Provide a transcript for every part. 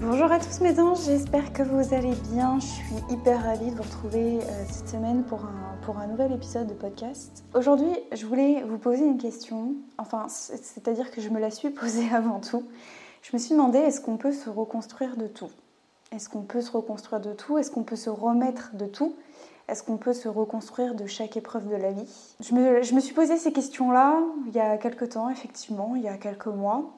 Bonjour à tous mes anges, j'espère que vous allez bien. Je suis hyper ravie de vous retrouver euh, cette semaine pour un, pour un nouvel épisode de podcast. Aujourd'hui, je voulais vous poser une question, enfin, c'est-à-dire que je me la suis posée avant tout. Je me suis demandé, est-ce qu'on peut se reconstruire de tout? Est-ce qu'on peut se reconstruire de tout? Est-ce qu'on peut se remettre de tout? Est-ce qu'on peut se reconstruire de chaque épreuve de la vie? Je me, je me suis posé ces questions-là il y a quelques temps, effectivement, il y a quelques mois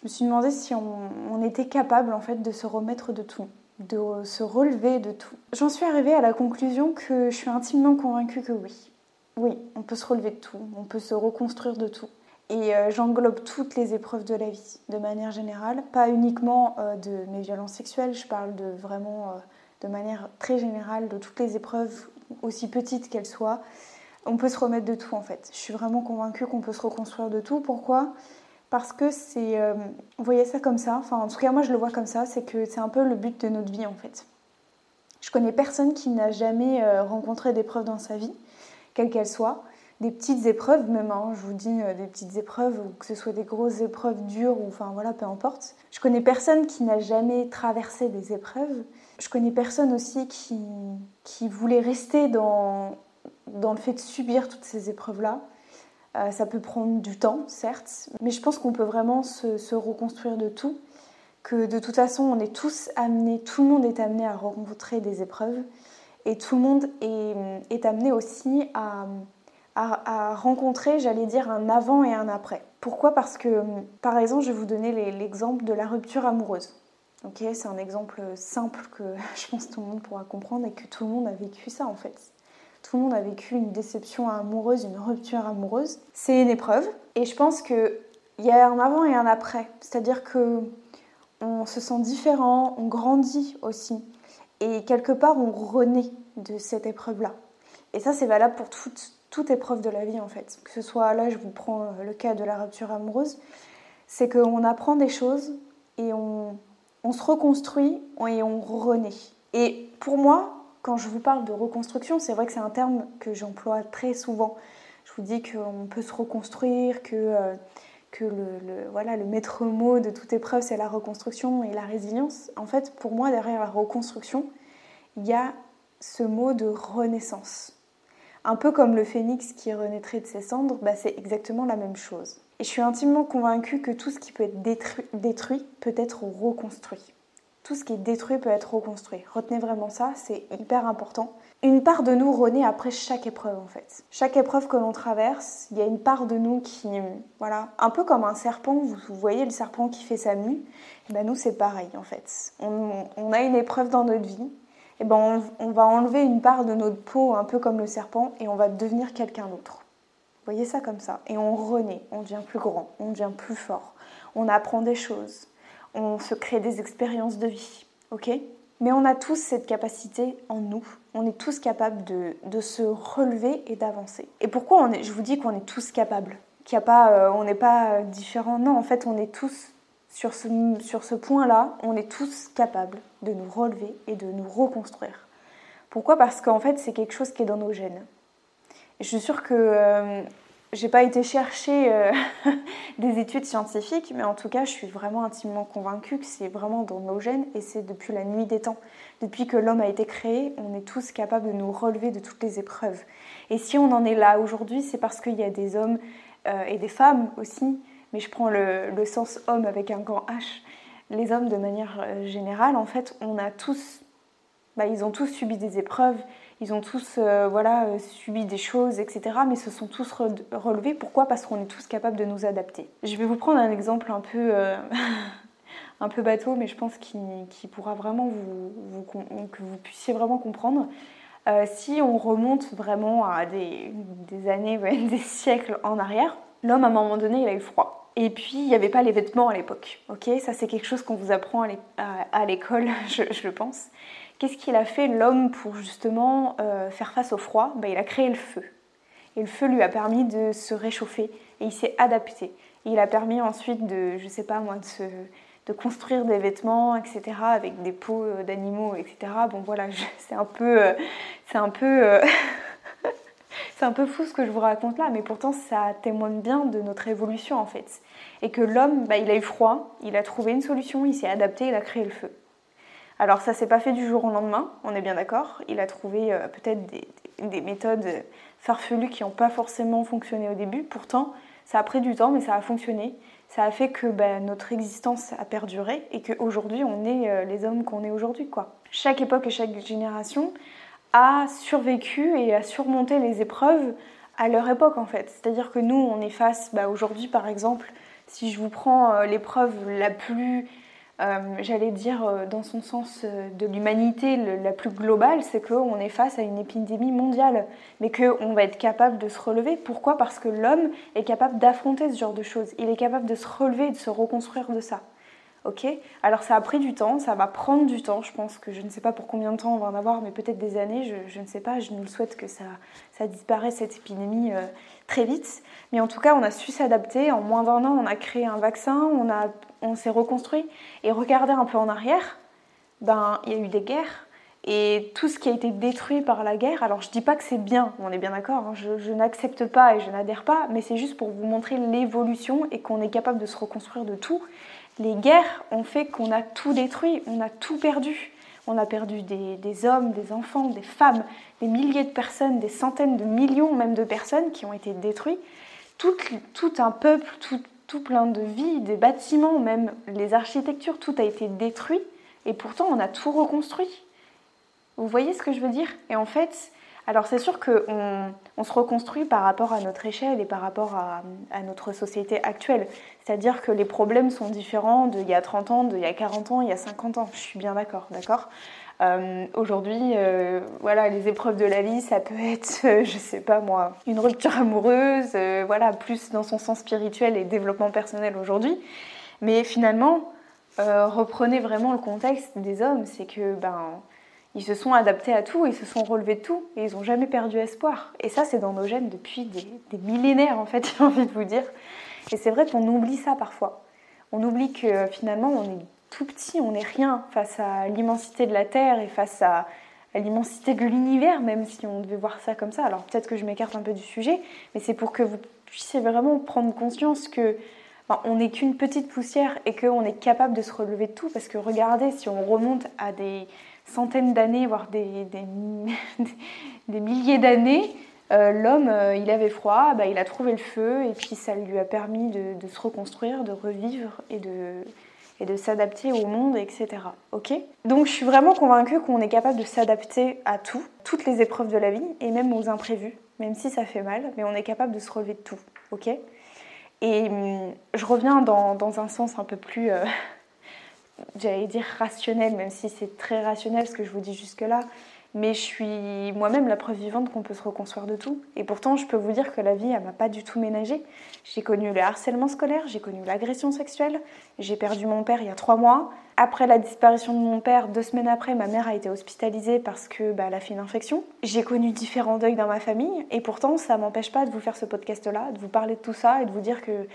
je me suis demandé si on, était capable en fait de se remettre de tout, de se relever de tout. J'en suis arrivée à la conclusion que je suis intimement convaincue que oui. Oui, on peut se relever de tout, on peut se reconstruire de tout. Et euh, j'englobe toutes les épreuves de la vie, de manière générale, pas uniquement euh, de mes violences sexuelles, je parle de vraiment euh, de manière très générale de toutes les épreuves, aussi petites qu'elles soient. On peut se remettre de tout en fait. Je suis vraiment convaincue qu'on peut se reconstruire de tout. Pourquoi? Parce que c'est, euh, vous voyez ça comme ça, enfin en tout cas moi je le vois comme ça, c'est que c'est un peu le but de notre vie en fait. Je connais personne qui n'a jamais euh, rencontré d'épreuves dans sa vie, quelles qu'elles soient, des petites épreuves même, hein, je vous dis euh, des petites épreuves, ou que ce soit des grosses épreuves dures, ou enfin voilà, peu importe. Je connais personne qui n'a jamais traversé des épreuves. Je connais personne aussi qui, qui voulait rester dans, dans le fait de subir toutes ces épreuves-là. Euh, ça peut prendre du temps, certes, mais je pense qu'on peut vraiment se, reconstruire de tout, que de toute façon, on est tous amenés, tout le monde est amené à rencontrer des épreuves, et tout le monde est, amené aussi à, rencontrer, j'allais dire, un avant et un après. Pourquoi? Parce que, par exemple, je vais vous donner l'exemple de la rupture amoureuse. c'est un exemple simple que je pense tout le monde pourra comprendre et que tout le monde a vécu ça en fait. Tout le monde a vécu une déception amoureuse, une rupture amoureuse. C'est une épreuve. Et je pense qu'il y a un avant et un après. C'est-à-dire que on se sent différent, on grandit aussi. Et quelque part, on renaît de cette épreuve-là. Et ça, c'est valable pour toute, toute épreuve de la vie, en fait. Que ce soit, là, je vous prends le cas de la rupture amoureuse, c'est qu'on apprend des choses et on, on se reconstruit et on renaît. Et pour moi, quand je vous parle de reconstruction, c'est vrai que c'est un terme que j'emploie très souvent. Je vous dis qu'on peut se reconstruire, que, euh, le, voilà, le maître mot de toute épreuve, c'est la reconstruction et la résilience. En fait, pour moi, derrière la reconstruction, il y a ce mot de renaissance. Un peu comme le phénix qui renaîtrait de ses cendres, bah, c'est exactement la même chose. Et je suis intimement convaincue que tout ce qui peut être détruit peut être reconstruit tout ce qui est détruit peut être reconstruit. Retenez vraiment ça, c'est hyper important. Une part de nous renaît après chaque épreuve en fait. Chaque épreuve que l'on traverse, il y a une part de nous qui, voilà, un peu comme un serpent, vous, voyez le serpent qui fait sa mue, et eh ben nous c'est pareil en fait. On, a une épreuve dans notre vie, et eh ben on, on va enlever une part de notre peau un peu comme le serpent et on va devenir quelqu'un d'autre. Voyez ça comme ça. Et on renaît, on devient plus grand, on devient plus fort, on apprend des choses, on se crée des expériences de vie, ok? Mais on a tous cette capacité en nous, on est tous capables de, se relever et d'avancer. Et pourquoi on est, je vous dis qu'on est tous capables? Qu'il a pas, euh, on n'est pas différents Non, en fait, on est tous sur ce, sur ce point-là, on est tous capables de nous relever et de nous reconstruire. Pourquoi? Parce qu'en fait, c'est quelque chose qui est dans nos gènes. Et je suis sûre que euh, j'ai pas été chercher euh, des études scientifiques, mais en tout cas, je suis vraiment intimement convaincue que c'est vraiment dans nos gènes et c'est depuis la nuit des temps. Depuis que l'homme a été créé, on est tous capables de nous relever de toutes les épreuves. Et si on en est là aujourd'hui, c'est parce qu'il y a des hommes euh, et des femmes aussi, mais je prends le, sens homme avec un grand H. Les hommes, de manière euh, générale, en fait, on a tous, bah, ils ont tous subi des épreuves, ils ont tous euh, voilà, euh, subi des choses, etc. Mais se sont tous relevés. Pourquoi? Parce qu'on est tous capables de nous adapter. Je vais vous prendre un exemple un peu, euh, un peu bateau, mais je pense qu'il pourra vraiment vous, que vous puissiez vraiment comprendre. si on remonte vraiment à des, années, des siècles en arrière, l'homme à un moment donné, il a eu froid. Et puis, il n'y avait pas les vêtements à l'époque. Ça c'est quelque chose qu'on vous apprend à l'école, je, pense. Qu'est-ce qu'il a fait l'homme pour justement euh, faire face au froid? Ben, Il a créé le feu. Et le feu lui a permis de se réchauffer et il s'est adapté. Il a permis ensuite de, je sais pas moi, de, de construire des vêtements, etc., avec des peaux euh, d'animaux, etc. Bon voilà, c'est un peu, euh, c'est un peu C'est un peu fou ce que je vous raconte là, mais pourtant ça témoigne bien de notre évolution en fait. Et que l'homme, bah, il a eu froid, il a trouvé une solution, il s'est adapté, il a créé le feu. Alors ça s'est pas fait du jour au lendemain, on est bien d'accord. Il a trouvé euh, peut-être des, méthodes farfelues qui n'ont pas forcément fonctionné au début. Pourtant, ça a pris du temps, mais ça a fonctionné. Ça a fait que bah, notre existence a perduré et qu'aujourd'hui on est euh, les hommes qu'on est aujourd'hui. Chaque époque et chaque génération a survécu et a surmonté les épreuves à leur époque en fait. C'est-à-dire que nous, on est face, bah, aujourd'hui par exemple, si je vous prends euh, l'épreuve la plus, euh, j'allais dire euh, dans son sens de l'humanité la plus globale, c'est qu'on est face à une épidémie mondiale, mais qu'on va être capable de se relever. Pourquoi? Parce que l'homme est capable d'affronter ce genre de choses. Il est capable de se relever et de se reconstruire de ça. Ok Alors ça a pris du temps, ça va prendre du temps. Je pense que je ne sais pas pour combien de temps on va en avoir, mais peut-être des années. Je, ne sais pas. Je nous souhaite que ça, ça disparaisse cette épidémie euh, très vite. Mais en tout cas, on a su s'adapter. En moins d'un an, on a créé un vaccin, on, a, on s'est reconstruit. Et regardez un peu en arrière, ben il y a eu des guerres. Et tout ce qui a été détruit par la guerre, alors je dis pas que c'est bien, on est bien d'accord, hein, je n'accepte pas et je n'adhère pas, mais c'est juste pour vous montrer l'évolution et qu'on est capable de se reconstruire de tout les guerres ont fait qu'on a tout détruit, on a tout perdu. On a perdu des, hommes, des enfants, des femmes, des milliers de personnes, des centaines de millions même de personnes qui ont été détruites. Tout, un peuple, tout, plein de vies, des bâtiments, même les architectures, tout a été détruit. Et pourtant, on a tout reconstruit. Vous voyez ce que je veux dire? Et en fait, alors c'est sûr qu'on on se reconstruit par rapport à notre échelle et par rapport à, notre société actuelle. C'est-à-dire que les problèmes sont différents d'il y a 30 ans, d'il y a 40 ans, il y a 50 ans. Je suis bien d'accord, d'accord? Euh, Aujourd'hui, euh, voilà, les épreuves de la vie, ça peut être, euh, je sais pas moi, une rupture amoureuse, voilà, plus dans son sens spirituel et développement personnel aujourd'hui. Mais finalement, reprenez vraiment le contexte des hommes, c'est que ben ils se sont adaptés à tout, ils se sont relevés de tout et ils n'ont jamais perdu espoir. Et ça, c'est dans nos gènes depuis des, millénaires, en fait, j'ai envie de vous dire. Et c'est vrai qu'on oublie ça parfois. On oublie que finalement, on est tout petit, on n'est rien face à l'immensité de la Terre et face à, l'immensité de l'univers, même si on devait voir ça comme ça. Alors peut-être que je m'écarte un peu du sujet, mais c'est pour que vous puissiez vraiment prendre conscience que on n'est qu'une petite poussière et qu'on est capable de se relever de tout. Parce que regardez, si on remonte à des, centaines d'années, voire des, milliers d'années, euh, l'homme, euh, il avait froid, bah, il a trouvé le feu et puis ça lui a permis de, se reconstruire, de revivre et de, s'adapter au monde, etc. Donc je suis vraiment convaincue qu'on est capable de s'adapter à tout, toutes les épreuves de la vie et même aux imprévus, même si ça fait mal, mais on est capable de se relever de tout. Ok? Et hum, je reviens dans, dans, un sens un peu plus... Euh, j'allais dire rationnel, même si c'est très rationnel ce que je vous dis jusque-là, mais je suis moi-même la preuve vivante qu'on peut se reconstruire de tout. Et pourtant, je peux vous dire que la vie, elle m'a pas du tout ménagé. J'ai connu le harcèlement scolaire, j'ai connu l'agression sexuelle, j'ai perdu mon père il y a trois mois. Après la disparition de mon père, deux semaines après, ma mère a été hospitalisée parce que bah, elle a fait une infection. J'ai connu différents deuils dans ma famille, et pourtant, ça m'empêche pas de vous faire ce podcast-là, de vous parler de tout ça et de vous dire que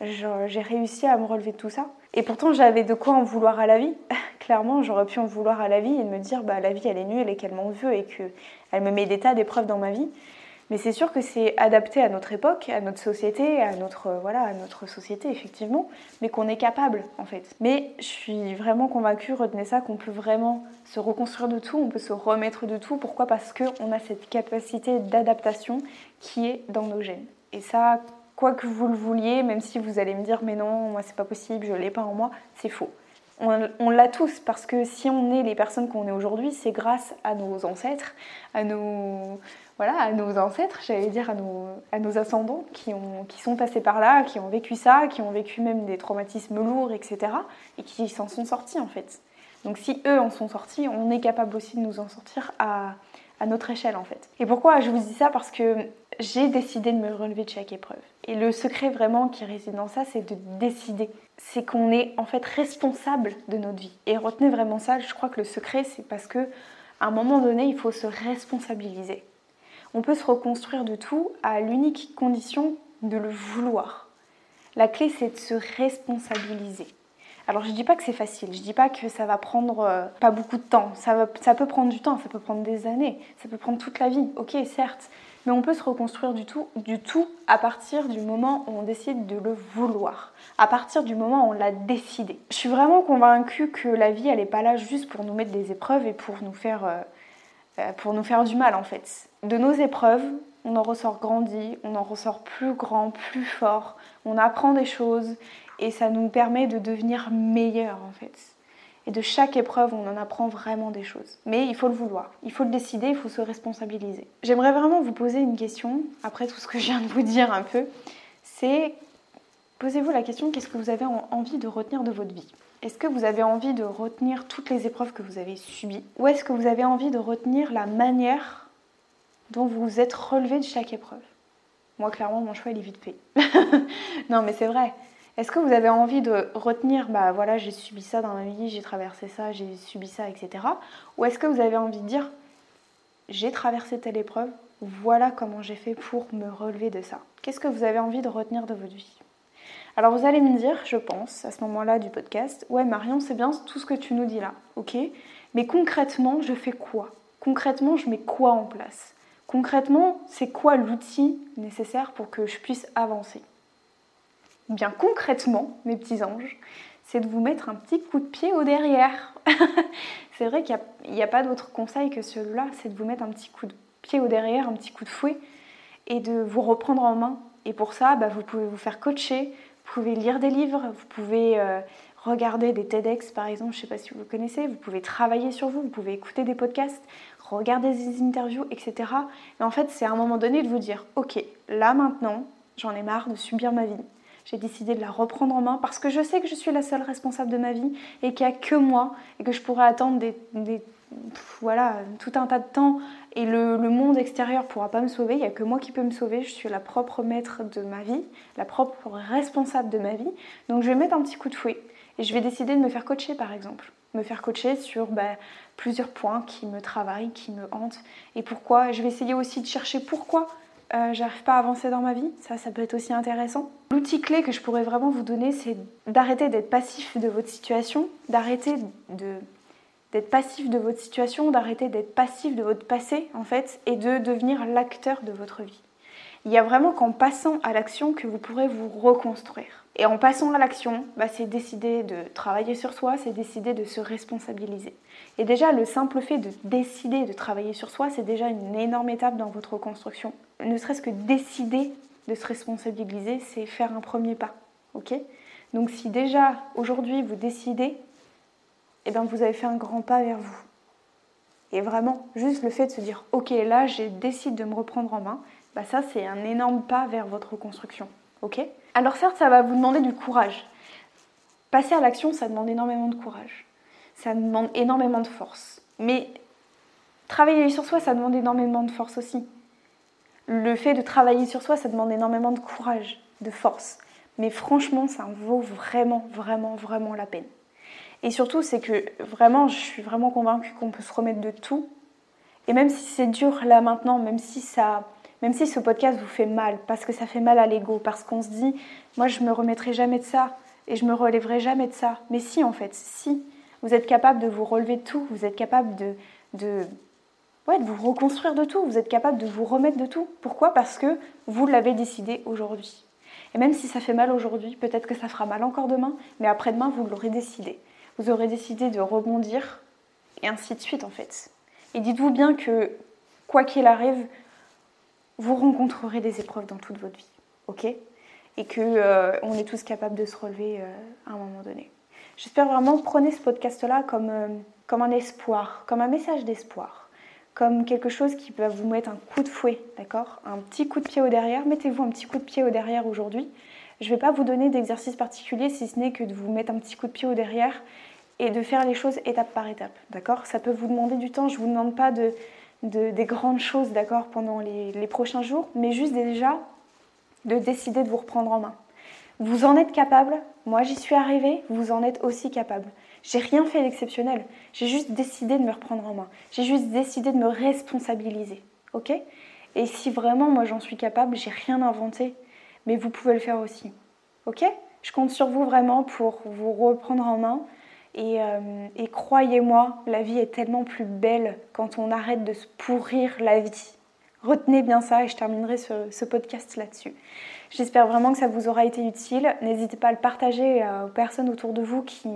j'ai réussi à me relever de tout ça. Et pourtant, j'avais de quoi en vouloir à la vie. Clairement, j'aurais pu en vouloir à la vie et me dire, bah, la vie, elle est nulle et qu'elle m'en veut et qu'elle me met des tas d'épreuves dans ma vie. Mais c'est sûr que c'est adapté à notre époque, à notre société, à notre, voilà, à notre société, effectivement, mais qu'on est capable, en fait. Mais je suis vraiment convaincue, retenez ça, qu'on peut vraiment se reconstruire de tout, on peut se remettre de tout. Pourquoi? Parce qu'on a cette capacité d'adaptation qui est dans nos gènes. Et ça, que vous le vouliez, même si vous allez me dire mais non, moi c'est pas possible, je l'ai pas en moi, c'est faux. On, l'a tous parce que si on est les personnes qu'on est aujourd'hui, c'est grâce à nos ancêtres, à nos voilà, à nos ancêtres, j'allais dire à nos, à nos ascendants qui, ont, qui sont passés par là, qui ont vécu ça, qui ont vécu même des traumatismes lourds, etc. et qui s'en sont sortis en fait. Donc si eux en sont sortis, on est capable aussi de nous en sortir à, à notre échelle en fait. Et pourquoi je vous dis ça? Parce que j'ai décidé de me relever de chaque épreuve. Et le secret vraiment qui réside dans ça, c'est de décider. C'est qu'on est en fait responsable de notre vie. Et retenez vraiment ça, je crois que le secret, c'est parce que à un moment donné, il faut se responsabiliser. On peut se reconstruire de tout à l'unique condition de le vouloir. La clé, c'est de se responsabiliser. Alors je dis pas que c'est facile, je dis pas que ça va prendre euh, pas beaucoup de temps, ça, ça peut prendre du temps, ça peut prendre des années, ça peut prendre toute la vie, ok certes, mais on peut se reconstruire du tout, à partir du moment où on décide de le vouloir, à partir du moment où on l'a décidé. Je suis vraiment convaincue que la vie elle est pas là juste pour nous mettre des épreuves et pour nous faire, euh, euh, pour nous faire du mal en fait. De nos épreuves, on en ressort grandi, on en ressort plus grand, plus fort, on apprend des choses et ça nous permet de devenir meilleurs en fait. Et de chaque épreuve, on en apprend vraiment des choses. Mais il faut le vouloir, il faut le décider, il faut se responsabiliser. J'aimerais vraiment vous poser une question, après tout ce que je viens de vous dire un peu, c'est posez-vous la question, qu'est-ce que vous avez envie de retenir de votre vie? Est-ce que vous avez envie de retenir toutes les épreuves que vous avez subies? Ou est-ce que vous avez envie de retenir la manière dont vous vous êtes relevé de chaque épreuve? Moi, clairement, mon choix, il est vite fait. non, mais c'est vrai. Est-ce que vous avez envie de retenir, bah voilà, j'ai subi ça dans ma vie, j'ai traversé ça, j'ai subi ça, etc. Ou est-ce que vous avez envie de dire, j'ai traversé telle épreuve, voilà comment j'ai fait pour me relever de ça. Qu'est-ce que vous avez envie de retenir de votre vie? Alors vous allez me dire, je pense, à ce moment-là du podcast, ouais Marion, c'est bien tout ce que tu nous dis là, ok? Mais concrètement, je fais quoi? Concrètement, je mets quoi en place? Concrètement, c'est quoi l'outil nécessaire pour que je puisse avancer? Bien concrètement, mes petits anges, c'est de vous mettre un petit coup de pied au derrière. c'est vrai qu'il n'y a, pas d'autre conseil que celui-là, c'est de vous mettre un petit coup de pied au derrière, un petit coup de fouet, et de vous reprendre en main. Et pour ça, bah, vous pouvez vous faire coacher, vous pouvez lire des livres, vous pouvez euh, regarder des TEDx par exemple, je ne sais pas si vous connaissez, vous pouvez travailler sur vous, vous pouvez écouter des podcasts, regarder des interviews, etc. Et en fait, c'est à un moment donné de vous dire, ok, là maintenant, j'en ai marre de subir ma vie j'ai décidé de la reprendre en main parce que je sais que je suis la seule responsable de ma vie et qu'il n'y a que moi et que je pourrais attendre des, voilà, tout un tas de temps et le, monde extérieur ne pourra pas me sauver, il n'y a que moi qui peux me sauver, je suis la propre maître de ma vie, la propre responsable de ma vie. Donc je vais mettre un petit coup de fouet et je vais décider de me faire coacher par exemple. Me faire coacher sur bah, plusieurs points qui me travaillent, qui me hantent et pourquoi? Je vais essayer aussi de chercher pourquoi euh, j'arrive pas à avancer dans ma vie, ça, ça peut être aussi intéressant. L'outil clé que je pourrais vraiment vous donner, c'est d'arrêter d'être passif de votre situation, d'arrêter d'être passif de votre situation, d'arrêter d'être passif de votre passé en fait, et de devenir l'acteur de votre vie. Il y a vraiment qu'en passant à l'action que vous pourrez vous reconstruire. Et en passant à l'action, bah, c'est décider de travailler sur soi, c'est décider de se responsabiliser. Et déjà, le simple fait de décider de travailler sur soi, c'est déjà une énorme étape dans votre reconstruction. Ne serait-ce que décider de se responsabiliser, c'est faire un premier pas. Donc si déjà aujourd'hui vous décidez, eh bien vous avez fait un grand pas vers vous. Et vraiment, juste le fait de se dire, ok, là, j'ai décidé de me reprendre en main, bah ça, c'est un énorme pas vers votre reconstruction. ok? Alors certes, ça va vous demander du courage. Passer à l'action, ça demande énormément de courage. Ça demande énormément de force. Mais travailler sur soi, ça demande énormément de force aussi. Le fait de travailler sur soi, ça demande énormément de courage, de force. Mais franchement, ça en vaut vraiment, vraiment, vraiment la peine. Et surtout, c'est que vraiment, je suis vraiment convaincue qu'on peut se remettre de tout. Et même si c'est dur là maintenant, même si ça, même si ce podcast vous fait mal, parce que ça fait mal à l'ego, parce qu'on se dit, moi je me remettrai jamais de ça et je me relèverai jamais de ça. Mais si en fait, si vous êtes capable de vous relever de tout, vous êtes capable de, de, ouais, de vous reconstruire de tout, vous êtes capable de vous remettre de tout. Pourquoi? Parce que vous l'avez décidé aujourd'hui. Et même si ça fait mal aujourd'hui, peut-être que ça fera mal encore demain, mais après-demain, vous l'aurez décidé. Vous aurez décidé de rebondir et ainsi de suite en fait. Et dites-vous bien que quoi qu'il arrive, vous rencontrerez des épreuves dans toute votre vie, ok? Et que euh, on est tous capables de se relever euh, à un moment donné. J'espère vraiment prenez ce podcast-là comme, euh, comme un espoir, comme un message d'espoir, comme quelque chose qui va vous mettre un coup de fouet, d'accord? Un petit coup de pied au derrière. Mettez-vous un petit coup de pied au derrière aujourd'hui. Je ne vais pas vous donner d'exercice particulier si ce n'est que de vous mettre un petit coup de pied au derrière et de faire les choses étape par étape, d'accord? Ça peut vous demander du temps. Je ne vous demande pas de des grandes choses, d'accord, pendant les, les prochains jours, mais juste déjà de décider de vous reprendre en main. Vous en êtes capable, moi j'y suis arrivée, vous en êtes aussi capable. J'ai rien fait d'exceptionnel, j'ai juste décidé de me reprendre en main, j'ai juste décidé de me responsabiliser, ok? Et si vraiment moi j'en suis capable, j'ai rien inventé, mais vous pouvez le faire aussi, ok? Je compte sur vous vraiment pour vous reprendre en main, euh, et, croyez-moi, la vie est tellement plus belle quand on arrête de se pourrir la vie. Retenez bien ça et je terminerai ce, podcast là-dessus. J'espère vraiment que ça vous aura été utile. N'hésitez pas à le partager aux personnes autour de vous qui,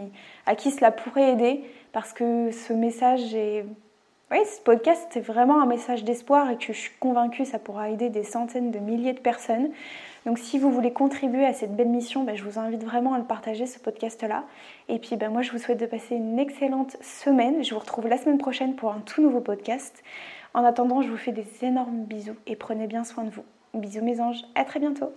à qui cela pourrait aider parce que ce message est... Oui, ce podcast est vraiment un message d'espoir et que je suis convaincue que ça pourra aider des centaines de milliers de personnes. Donc si vous voulez contribuer à cette belle mission, ben, je vous invite vraiment à le partager, ce podcast-là. Et puis ben, moi, je vous souhaite de passer une excellente semaine. Je vous retrouve la semaine prochaine pour un tout nouveau podcast. En attendant, je vous fais des énormes bisous et prenez bien soin de vous. Bisous mes anges, à très bientôt